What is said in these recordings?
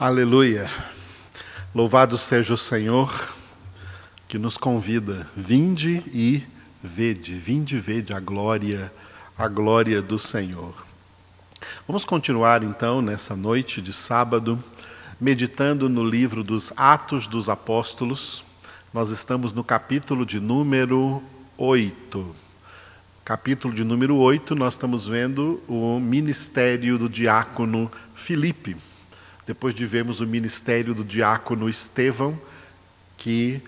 Aleluia. Louvado seja o Senhor que nos convida. Vinde e vede, vinde e vede a glória, a glória do Senhor. Vamos continuar então nessa noite de sábado, meditando no livro dos Atos dos Apóstolos. Nós estamos no capítulo de número 8. Capítulo de número 8, nós estamos vendo o ministério do diácono Filipe depois de vermos o ministério do diácono Estevão, que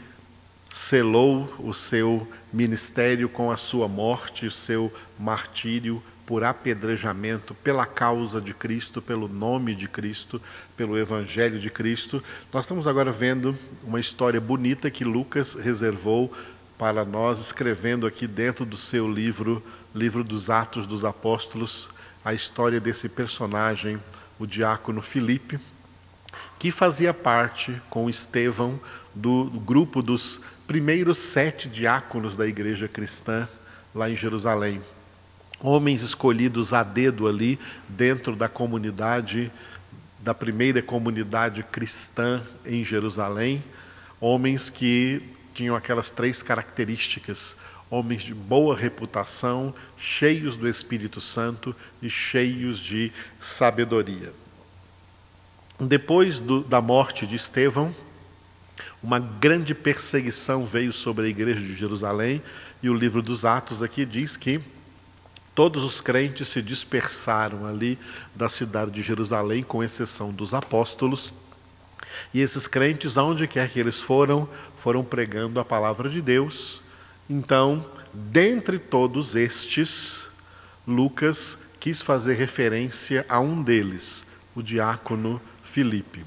selou o seu ministério com a sua morte, o seu martírio por apedrejamento pela causa de Cristo, pelo nome de Cristo, pelo evangelho de Cristo. Nós estamos agora vendo uma história bonita que Lucas reservou para nós, escrevendo aqui dentro do seu livro, livro dos Atos dos Apóstolos, a história desse personagem, o diácono Filipe, que fazia parte com Estevão do, grupo dos primeiros sete diáconos da igreja cristã lá em Jerusalém. Homens escolhidos a dedo ali dentro da comunidade, da primeira comunidade cristã em Jerusalém, homens que tinham aquelas três características: homens de boa reputação, cheios do Espírito Santo e cheios de sabedoria. Depois do, da morte de Estevão, uma grande perseguição veio sobre a igreja de Jerusalém, e o livro dos Atos aqui diz que todos os crentes se dispersaram ali da cidade de Jerusalém, com exceção dos apóstolos. E esses crentes, aonde quer que eles foram, foram pregando a palavra de Deus. Então, dentre todos estes, Lucas quis fazer referência a um deles, o diácono Filipe.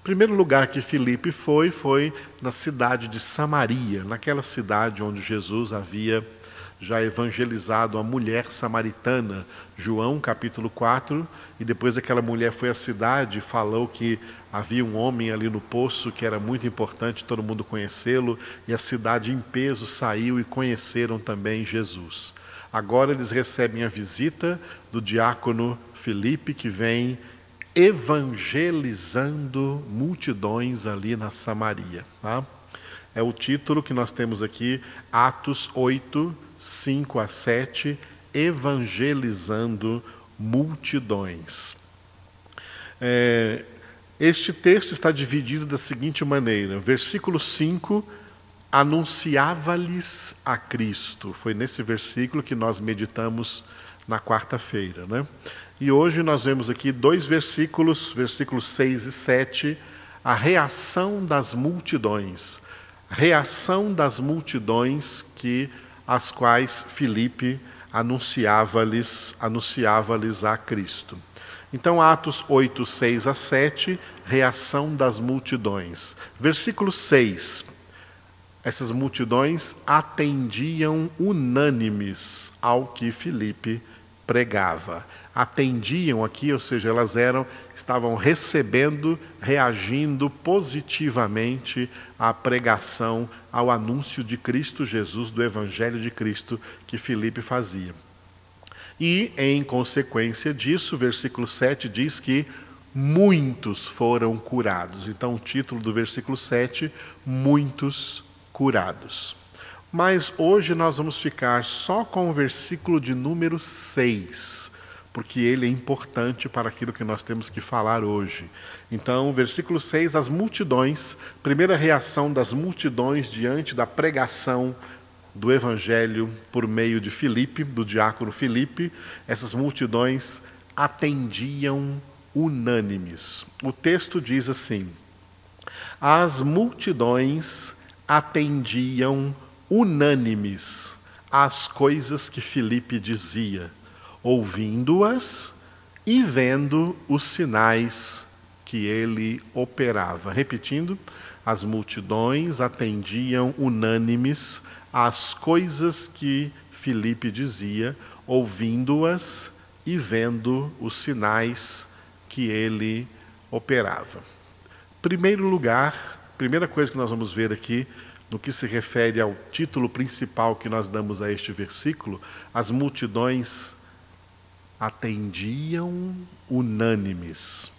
O primeiro lugar que Filipe foi foi na cidade de Samaria, naquela cidade onde Jesus havia já evangelizado a mulher samaritana, João capítulo 4, e depois aquela mulher foi à cidade e falou que havia um homem ali no poço que era muito importante todo mundo conhecê-lo, e a cidade em peso saiu e conheceram também Jesus. Agora eles recebem a visita do diácono Filipe que vem evangelizando multidões ali na Samaria. Tá? É o título que nós temos aqui, Atos 8, 5 a 7, evangelizando multidões. É, este texto está dividido da seguinte maneira: versículo 5, anunciava-lhes a Cristo. Foi nesse versículo que nós meditamos na quarta-feira. Né? E hoje nós vemos aqui dois versículos, versículos 6 e 7, a reação das multidões. Reação das multidões que as quais Filipe anunciava-lhes anunciava-lhes a Cristo. Então, Atos 8, 6 a 7, reação das multidões. Versículo 6. Essas multidões atendiam unânimes ao que Filipe pregava atendiam aqui, ou seja, elas eram estavam recebendo, reagindo positivamente à pregação, ao anúncio de Cristo Jesus, do evangelho de Cristo que Filipe fazia. E em consequência disso, o versículo 7 diz que muitos foram curados. Então, o título do versículo 7, muitos curados. Mas hoje nós vamos ficar só com o versículo de número 6 porque ele é importante para aquilo que nós temos que falar hoje. Então, versículo 6, as multidões, primeira reação das multidões diante da pregação do evangelho por meio de Filipe, do diácono Filipe, essas multidões atendiam unânimes. O texto diz assim: As multidões atendiam unânimes às coisas que Filipe dizia ouvindo-as e vendo os sinais que ele operava. Repetindo, as multidões atendiam unânimes às coisas que Filipe dizia, ouvindo-as e vendo os sinais que ele operava. Primeiro lugar, primeira coisa que nós vamos ver aqui no que se refere ao título principal que nós damos a este versículo, as multidões atendiam unânimes.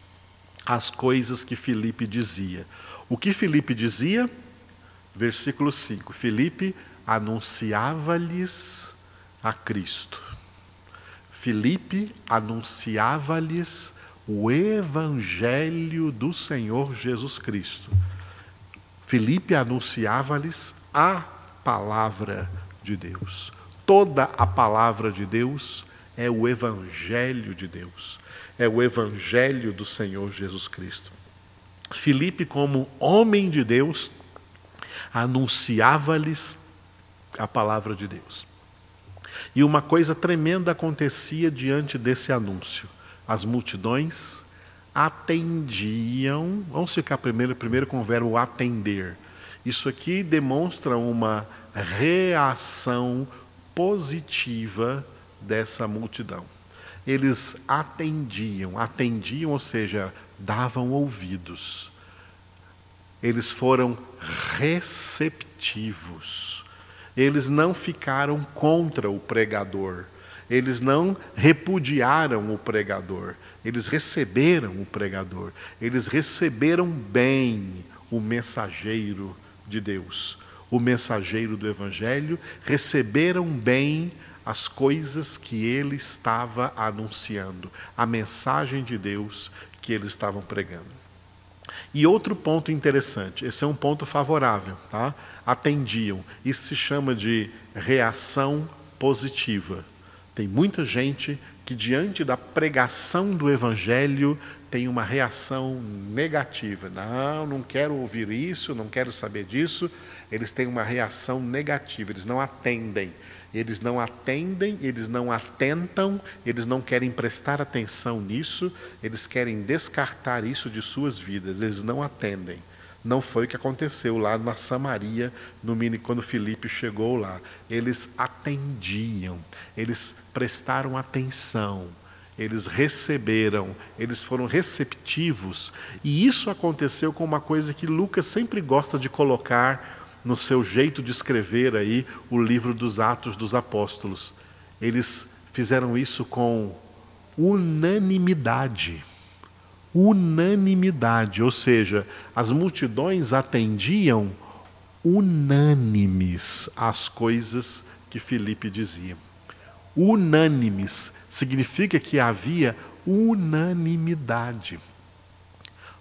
as coisas que Filipe dizia. O que Filipe dizia? Versículo 5: Filipe anunciava-lhes a Cristo. Filipe anunciava-lhes o evangelho do Senhor Jesus Cristo. Filipe anunciava-lhes a palavra de Deus. Toda a palavra de Deus é o evangelho de Deus. É o evangelho do Senhor Jesus Cristo. Filipe, como homem de Deus, anunciava-lhes a palavra de Deus. E uma coisa tremenda acontecia diante desse anúncio. As multidões atendiam. Vamos ficar primeiro, primeiro com o verbo atender. Isso aqui demonstra uma reação positiva dessa multidão. Eles atendiam, atendiam, ou seja, davam ouvidos. Eles foram receptivos. Eles não ficaram contra o pregador. Eles não repudiaram o pregador. Eles receberam o pregador. Eles receberam bem o mensageiro de Deus, o mensageiro do Evangelho. Receberam bem as coisas que ele estava anunciando, a mensagem de Deus que eles estavam pregando. E outro ponto interessante, esse é um ponto favorável, tá? Atendiam. Isso se chama de reação positiva. Tem muita gente que, diante da pregação do Evangelho, tem uma reação negativa. Não, não quero ouvir isso, não quero saber disso. Eles têm uma reação negativa, eles não atendem. Eles não atendem, eles não atentam, eles não querem prestar atenção nisso, eles querem descartar isso de suas vidas, eles não atendem. Não foi o que aconteceu lá na Samaria, no mini, quando Filipe chegou lá. Eles atendiam, eles prestaram atenção, eles receberam, eles foram receptivos. E isso aconteceu com uma coisa que Lucas sempre gosta de colocar no seu jeito de escrever aí o livro dos Atos dos Apóstolos. Eles fizeram isso com unanimidade. Unanimidade, ou seja, as multidões atendiam unânimes às coisas que Filipe dizia. Unânimes significa que havia unanimidade.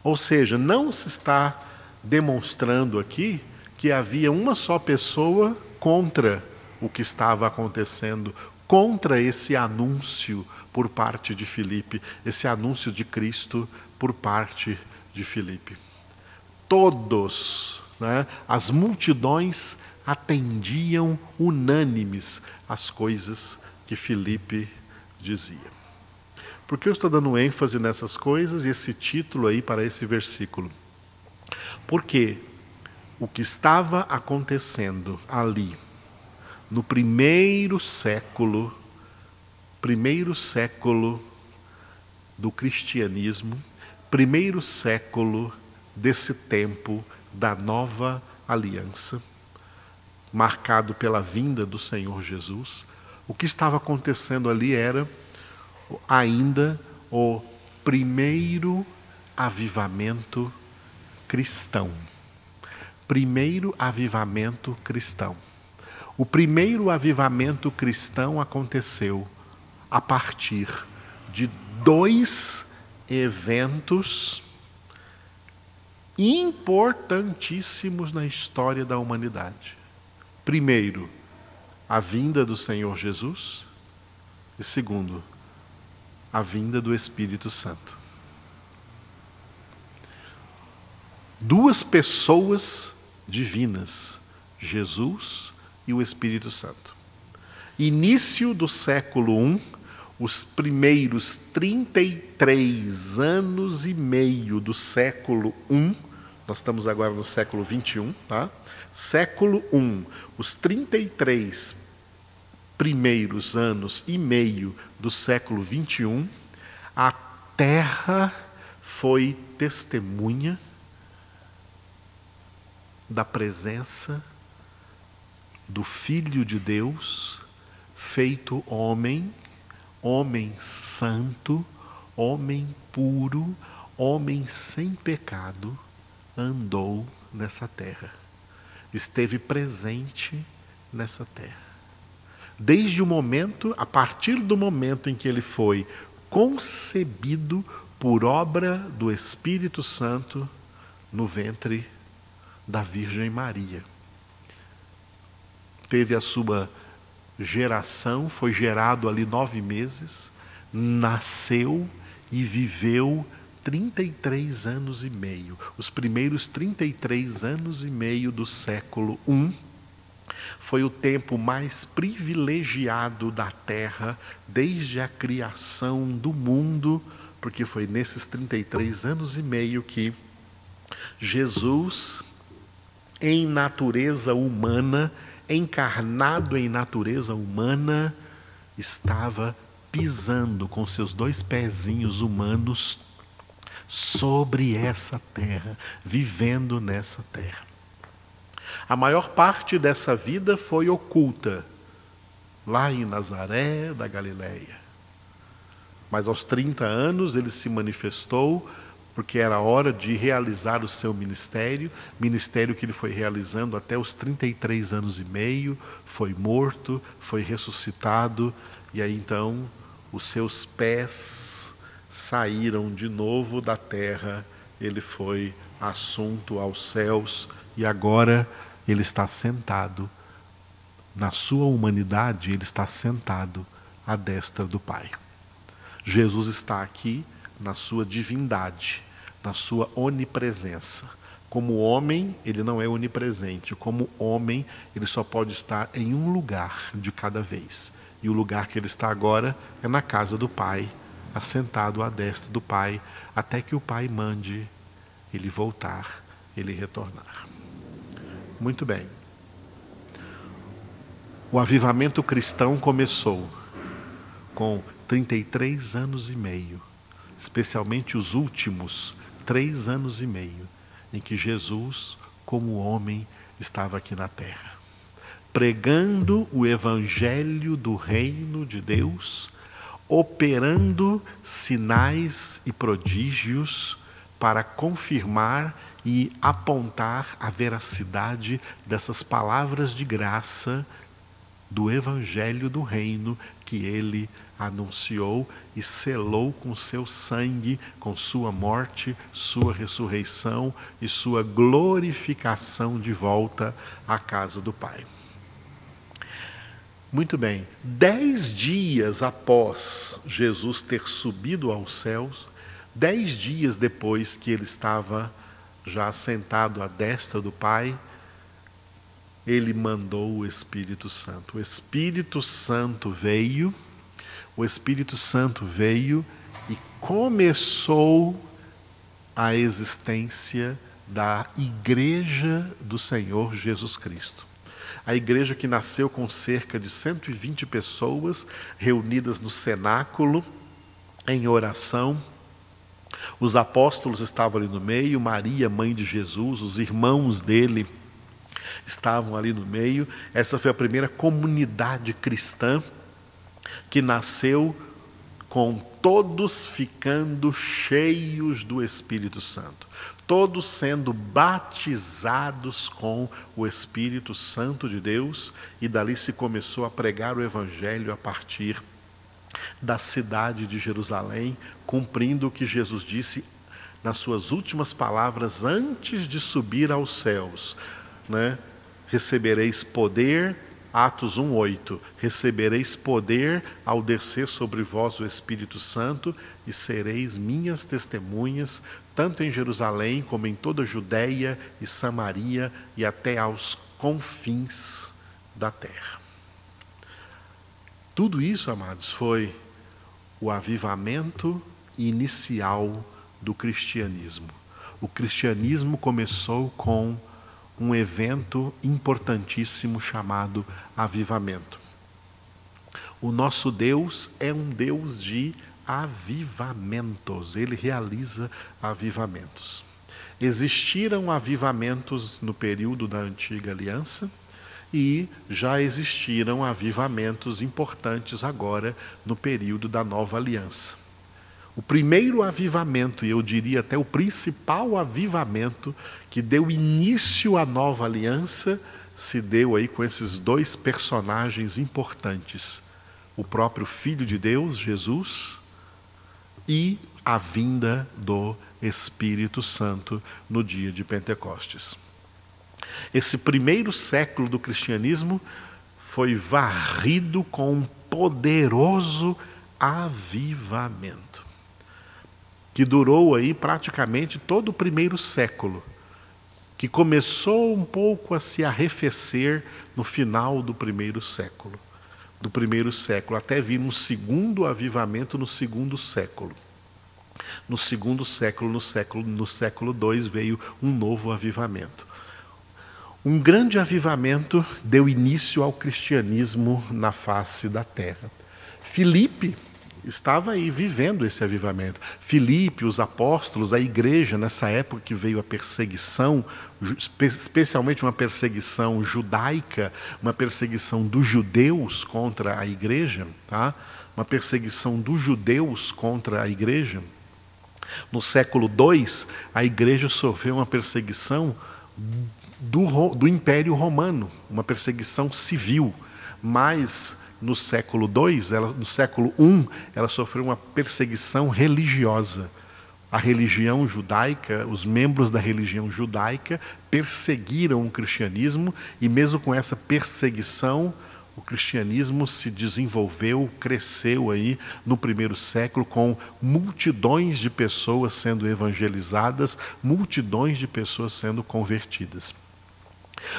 Ou seja, não se está demonstrando aqui que havia uma só pessoa contra o que estava acontecendo, contra esse anúncio por parte de Filipe, esse anúncio de Cristo por parte de Filipe. Todos, né, as multidões atendiam unânimes as coisas que Filipe dizia. Por que eu estou dando ênfase nessas coisas e esse título aí para esse versículo? Porque o que estava acontecendo ali. No primeiro século, primeiro século do cristianismo, primeiro século desse tempo da nova aliança, marcado pela vinda do Senhor Jesus, o que estava acontecendo ali era ainda o primeiro avivamento cristão primeiro avivamento cristão. O primeiro avivamento cristão aconteceu a partir de dois eventos importantíssimos na história da humanidade. Primeiro, a vinda do Senhor Jesus, e segundo, a vinda do Espírito Santo. Duas pessoas divinas, Jesus e o Espírito Santo. Início do século I, os primeiros 33 anos e meio do século I, nós estamos agora no século 21, tá? Século I, os 33 primeiros anos e meio do século 21, a terra foi testemunha da presença do Filho de Deus, feito homem, homem santo, homem puro, homem sem pecado, andou nessa terra, esteve presente nessa terra. Desde o momento, a partir do momento em que ele foi concebido por obra do Espírito Santo no ventre da Virgem Maria. Teve a sua geração, foi gerado ali nove meses, nasceu e viveu 33 anos e meio, os primeiros 33 anos e meio do século I. Foi o tempo mais privilegiado da terra desde a criação do mundo, porque foi nesses 33 anos e meio que Jesus, em natureza humana, encarnado em natureza humana, estava pisando com seus dois pezinhos humanos sobre essa terra, vivendo nessa terra. A maior parte dessa vida foi oculta, lá em Nazaré da Galileia. Mas aos 30 anos ele se manifestou porque era hora de realizar o seu ministério, ministério que ele foi realizando até os 33 anos e meio, foi morto, foi ressuscitado, e aí então os seus pés saíram de novo da terra, ele foi assunto aos céus e agora ele está sentado na sua humanidade, ele está sentado à destra do Pai. Jesus está aqui na sua divindade, na sua onipresença. Como homem, ele não é onipresente. Como homem, ele só pode estar em um lugar de cada vez. E o lugar que ele está agora é na casa do Pai, assentado à destra do Pai, até que o Pai mande ele voltar, ele retornar. Muito bem. O avivamento cristão começou com 33 anos e meio, especialmente os últimos três anos e meio, em que Jesus, como homem, estava aqui na terra, pregando o evangelho do reino de Deus, operando sinais e prodígios para confirmar e apontar a veracidade dessas palavras de graça do evangelho do reino que ele anunciou e selou com seu sangue, com sua morte, sua ressurreição e sua glorificação de volta à casa do Pai. Muito bem, dez dias após Jesus ter subido aos céus, dez dias depois que ele estava já sentado à destra do Pai, ele mandou o Espírito Santo. O Espírito Santo veio o Espírito Santo veio e começou a existência da Igreja do Senhor Jesus Cristo. A igreja que nasceu com cerca de 120 pessoas reunidas no cenáculo, em oração. Os apóstolos estavam ali no meio, Maria, mãe de Jesus, os irmãos dele estavam ali no meio. Essa foi a primeira comunidade cristã que nasceu com todos ficando cheios do Espírito Santo, todos sendo batizados com o Espírito Santo de Deus, e dali se começou a pregar o Evangelho a partir da cidade de Jerusalém, cumprindo o que Jesus disse nas suas últimas palavras antes de subir aos céus, né? Recebereis poder Atos 1:8 Recebereis poder ao descer sobre vós o Espírito Santo e sereis minhas testemunhas tanto em Jerusalém como em toda a Judéia e Samaria e até aos confins da terra. Tudo isso, amados, foi o avivamento inicial do cristianismo. O cristianismo começou com um evento importantíssimo chamado avivamento. O nosso Deus é um Deus de avivamentos, ele realiza avivamentos. Existiram avivamentos no período da antiga aliança e já existiram avivamentos importantes agora no período da nova aliança. O primeiro avivamento, e eu diria até o principal avivamento que deu início à nova aliança, se deu aí com esses dois personagens importantes: o próprio Filho de Deus, Jesus, e a vinda do Espírito Santo no dia de Pentecostes. Esse primeiro século do cristianismo foi varrido com um poderoso avivamento, que durou aí praticamente todo o primeiro século, que começou um pouco a se arrefecer no final do primeiro século, do primeiro século, até vir um segundo avivamento no segundo século. No segundo século, no século, no século II, veio um novo avivamento. Um grande avivamento deu início ao cristianismo na face da terra. Filipe estava aí vivendo esse avivamento. Filipe, os apóstolos, a igreja, nessa época que veio a perseguição, especialmente uma perseguição judaica, uma perseguição dos judeus contra a igreja, tá? uma perseguição dos judeus contra a igreja. No século II, a igreja sofreu uma perseguição do, do Império Romano, uma perseguição civil. Mas no século II, ela, no século I, ela sofreu uma perseguição religiosa. A religião judaica, os membros da religião judaica perseguiram o cristianismo e mesmo com essa perseguição, o cristianismo se desenvolveu, cresceu aí no primeiro século com multidões de pessoas sendo evangelizadas, multidões de pessoas sendo convertidas.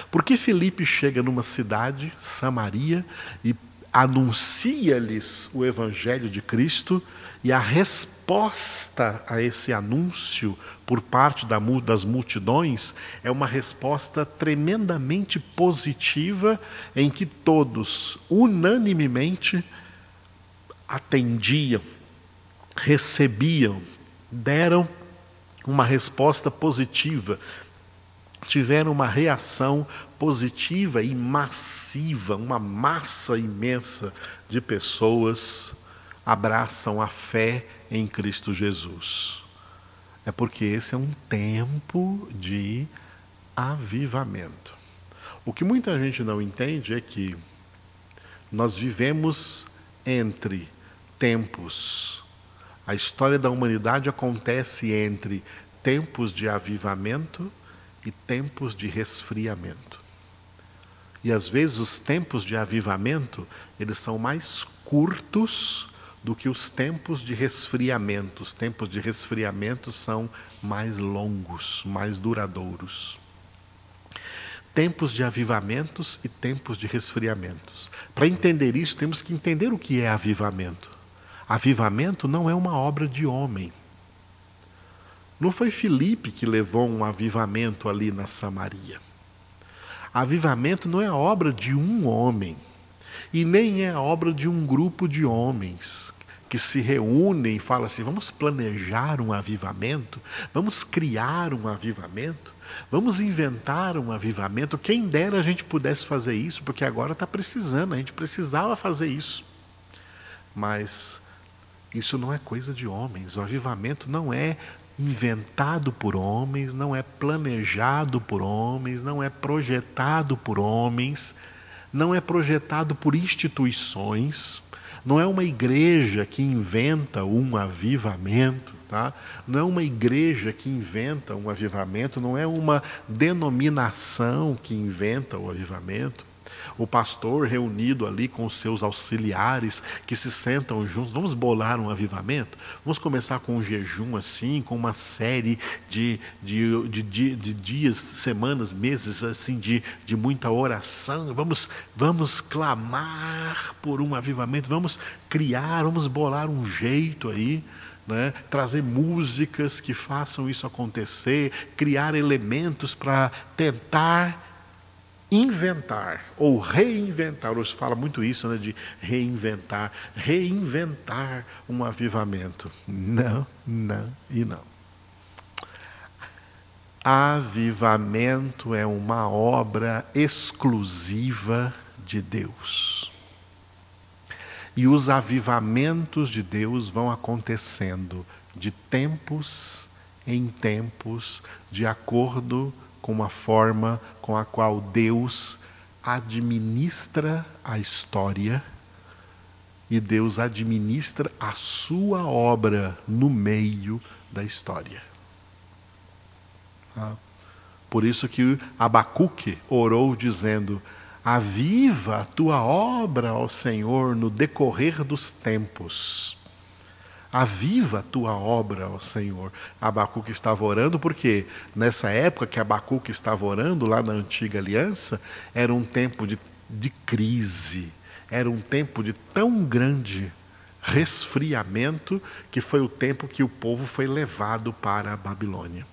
Porque Felipe chega numa cidade, Samaria, e anuncia-lhes o evangelho de Cristo, e a resposta a esse anúncio por parte das multidões é uma resposta tremendamente positiva, em que todos, unanimemente, atendiam, recebiam, deram uma resposta positiva, tiveram uma reação positiva e massiva, uma massa imensa de pessoas abraçam a fé em Cristo Jesus. É porque esse é um tempo de avivamento. O que muita gente não entende é que nós vivemos entre tempos. A história da humanidade acontece entre tempos de avivamento e tempos de resfriamento. E às vezes os tempos de avivamento, eles são mais curtos do que os tempos de resfriamento. Os tempos de resfriamento são mais longos, mais duradouros. Tempos de avivamentos e tempos de resfriamentos. Para entender isso, temos que entender o que é avivamento. Avivamento não é uma obra de homem. Não foi Filipe que levou um avivamento ali na Samaria. Avivamento não é obra de um homem, e nem é obra de um grupo de homens que se reúnem e falam assim: vamos planejar um avivamento, vamos criar um avivamento, vamos inventar um avivamento. Quem dera a gente pudesse fazer isso, porque agora está precisando, a gente precisava fazer isso. Mas isso não é coisa de homens, o avivamento não é inventado por homens, não é planejado por homens, não é projetado por homens, não é projetado por instituições, não é uma igreja que inventa um avivamento, tá? não é uma igreja que inventa um avivamento, não é uma denominação que inventa o avivamento o pastor reunido ali com os seus auxiliares que se sentam juntos. Vamos bolar um avivamento? Vamos começar com um jejum assim, com uma série de, de, de, de, de dias, semanas, meses assim de, de muita oração. Vamos, vamos clamar por um avivamento, vamos criar, vamos bolar um jeito aí. Né? trazer músicas que façam isso acontecer, criar elementos para tentar inventar ou reinventar, hoje fala muito isso, né, de reinventar, reinventar um avivamento. Não, não e não. Avivamento é uma obra exclusiva de Deus. E os avivamentos de Deus vão acontecendo de tempos em tempos, de acordo com a forma com a qual Deus administra a história e Deus administra a sua obra no meio da história. Ah, por isso que Abacuque orou dizendo: Aviva a tua obra, ó Senhor, no decorrer dos tempos. Aviva a tua obra, ó Senhor. Abacuque estava orando porque nessa época que Abacuque estava orando, lá na antiga aliança, era um tempo de, de crise, era um tempo de tão grande resfriamento que foi o tempo que o povo foi levado para a Babilônia.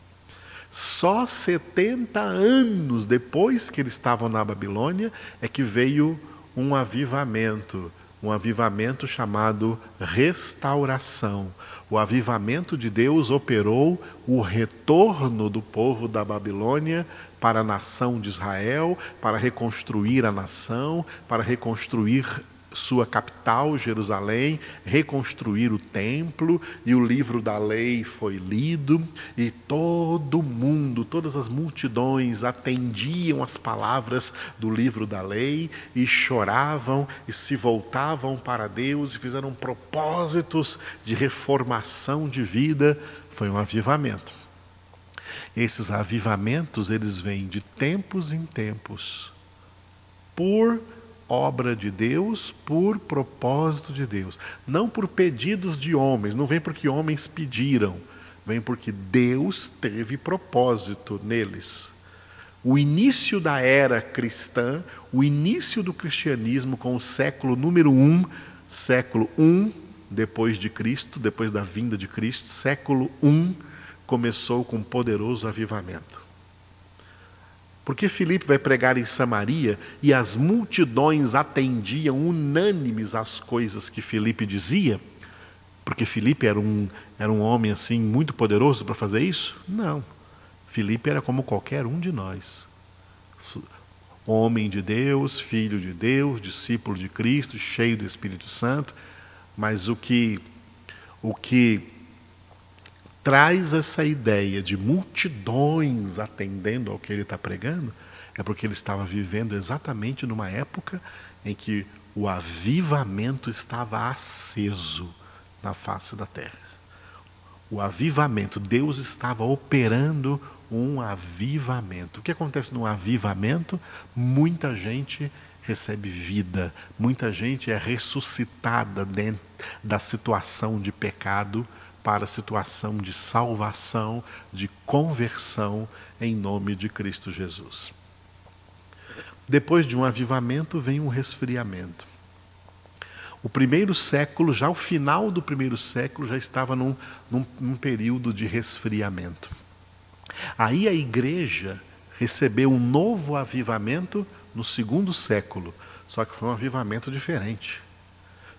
Só 70 anos depois que eles estavam na Babilônia é que veio um avivamento, um avivamento chamado restauração. O avivamento de Deus operou o retorno do povo da Babilônia para a nação de Israel, para reconstruir a nação, para reconstruir sua capital, Jerusalém, reconstruir o templo, e o livro da lei foi lido, e todo mundo, todas as multidões atendiam as palavras do livro da lei e choravam e se voltavam para Deus e fizeram propósitos de reformação de vida. Foi um avivamento. Esses avivamentos, eles vêm de tempos em tempos, por obra de Deus, por propósito de Deus. Não por pedidos de homens, não vem porque homens pediram, vem porque Deus teve propósito neles. O início da era cristã, o início do cristianismo com o século número um, século um depois de Cristo, depois da vinda de Cristo, século um começou com um poderoso avivamento. Porque Filipe vai pregar em Samaria e as multidões atendiam unânimes às coisas que Filipe dizia? Porque Filipe era um, era um homem assim muito poderoso para fazer isso? Não. Filipe era como qualquer um de nós. Homem de Deus, filho de Deus, discípulo de Cristo, cheio do Espírito Santo, mas o que o que traz essa ideia de multidões atendendo ao que ele está pregando, é porque ele estava vivendo exatamente numa época em que o avivamento estava aceso na face da terra. O avivamento, Deus estava operando um avivamento. O que acontece num avivamento? Muita gente recebe vida, muita gente é ressuscitada dentro da situação de pecado para a situação de salvação, de conversão em nome de Cristo Jesus. Depois de um avivamento vem um resfriamento. O primeiro século, já o final do primeiro século, já estava num, num, num período de resfriamento. Aí a igreja recebeu um novo avivamento no segundo século, só que foi um avivamento diferente.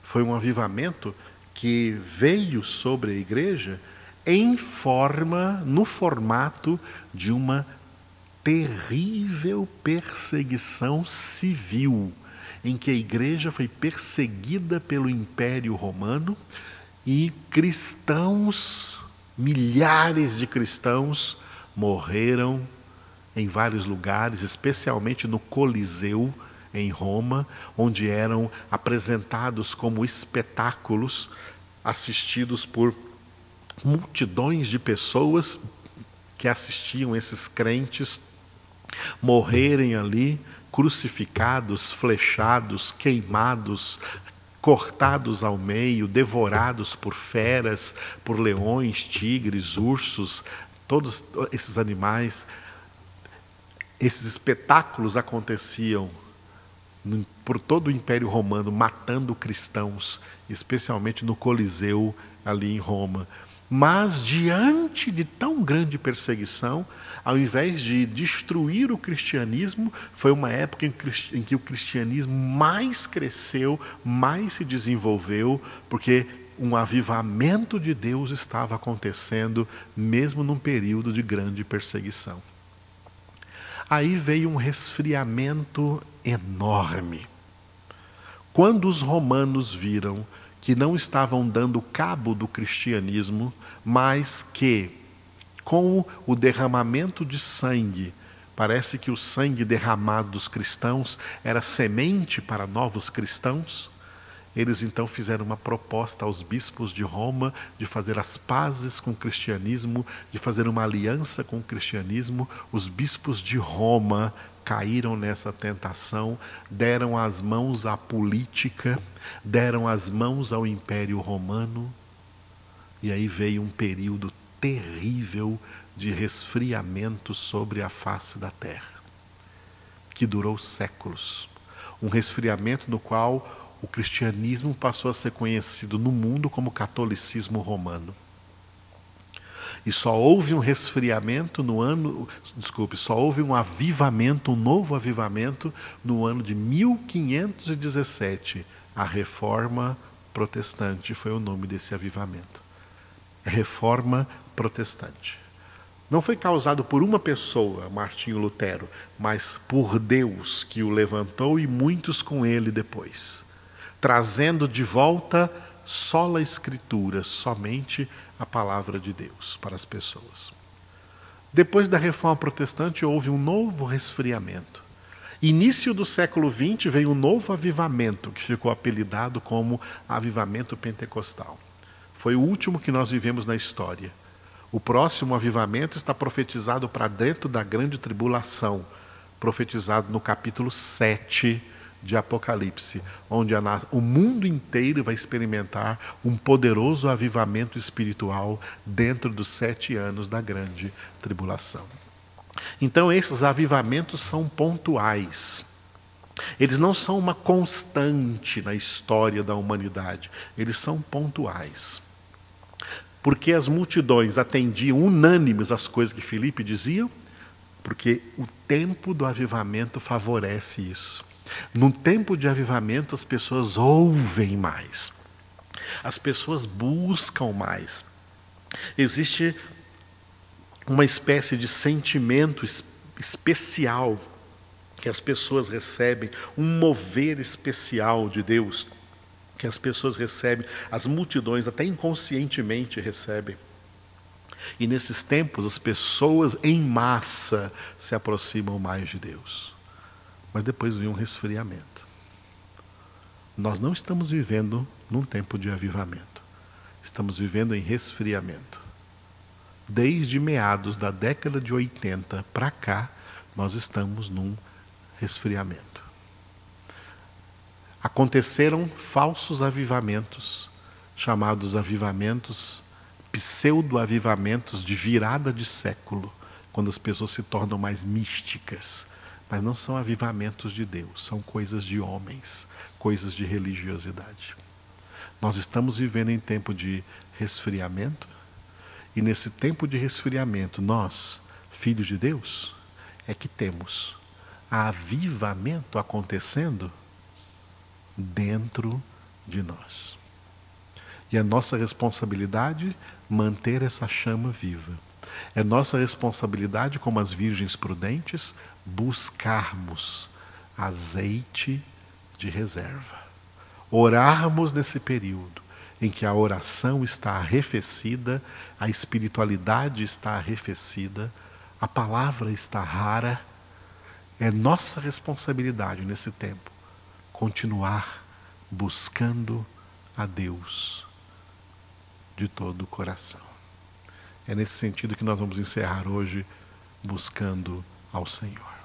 Foi um avivamento que veio sobre a igreja em forma, no formato de uma terrível perseguição civil, em que a igreja foi perseguida pelo Império Romano e cristãos, milhares de cristãos, morreram em vários lugares, especialmente no Coliseu em Roma, onde eram apresentados como espetáculos assistidos por multidões de pessoas que assistiam esses crentes morrerem ali, crucificados, flechados, queimados, cortados ao meio, devorados por feras, por leões, tigres, ursos, todos esses animais. Esses espetáculos aconteciam por todo o Império Romano, matando cristãos, especialmente no Coliseu, ali em Roma. Mas, diante de tão grande perseguição, ao invés de destruir o cristianismo, foi uma época em que o cristianismo mais cresceu, mais se desenvolveu, porque um avivamento de Deus estava acontecendo, mesmo num período de grande perseguição. Aí veio um resfriamento enorme. Quando os romanos viram que não estavam dando cabo do cristianismo, mas que, com o derramamento de sangue, parece que o sangue derramado dos cristãos era semente para novos cristãos, eles então fizeram uma proposta aos bispos de Roma de fazer as pazes com o cristianismo, de fazer uma aliança com o cristianismo. Os bispos de Roma caíram nessa tentação, deram as mãos à política, deram as mãos ao Império Romano, e aí veio um período terrível de resfriamento sobre a face da terra, que durou séculos. Um resfriamento no qual o cristianismo passou a ser conhecido no mundo como catolicismo romano. E só houve um resfriamento no ano, desculpe, só houve um avivamento, um novo avivamento no ano de 1517. A Reforma Protestante foi o nome desse avivamento. Reforma Protestante. Não foi causado por uma pessoa, Martinho Lutero, mas por Deus que o levantou e muitos com ele depois, trazendo de volta só a Escritura, somente a palavra de Deus para as pessoas. Depois da reforma protestante, houve um novo resfriamento. Início do século XX veio um novo avivamento, que ficou apelidado como avivamento pentecostal. Foi o último que nós vivemos na história. O próximo avivamento está profetizado para dentro da grande tribulação, profetizado no capítulo 7 de Apocalipse, onde o mundo inteiro vai experimentar um poderoso avivamento espiritual dentro dos sete anos da grande tribulação. Então, esses avivamentos são pontuais. Eles não são uma constante na história da humanidade, eles são pontuais. Porque as multidões atendiam unânimes às coisas que Filipe dizia, porque o tempo do avivamento favorece isso. Num tempo de avivamento, as pessoas ouvem mais, as pessoas buscam mais. Existe uma espécie de sentimento especial que as pessoas recebem, um mover especial de Deus que as pessoas recebem, as multidões até inconscientemente recebem. E nesses tempos as pessoas em massa se aproximam mais de Deus mas depois vem um resfriamento. Nós não estamos vivendo num tempo de avivamento, estamos vivendo em resfriamento. Desde meados da década de 80 para cá, nós estamos num resfriamento. Aconteceram falsos avivamentos, chamados avivamentos, pseudo-avivamentos de virada de século, quando as pessoas se tornam mais místicas, mas não são avivamentos de Deus, são coisas de homens, coisas de religiosidade. Nós estamos vivendo em tempo de resfriamento, e nesse tempo de resfriamento, nós, filhos de Deus, é que temos avivamento acontecendo dentro de nós. E a nossa responsabilidade manter essa chama viva. É nossa responsabilidade, como as virgens prudentes, buscarmos azeite de reserva. Orarmos nesse período em que a oração está arrefecida, a espiritualidade está arrefecida, a palavra está rara. É nossa responsabilidade nesse tempo continuar buscando a Deus de todo o coração. É nesse sentido que nós vamos encerrar hoje buscando ao Senhor.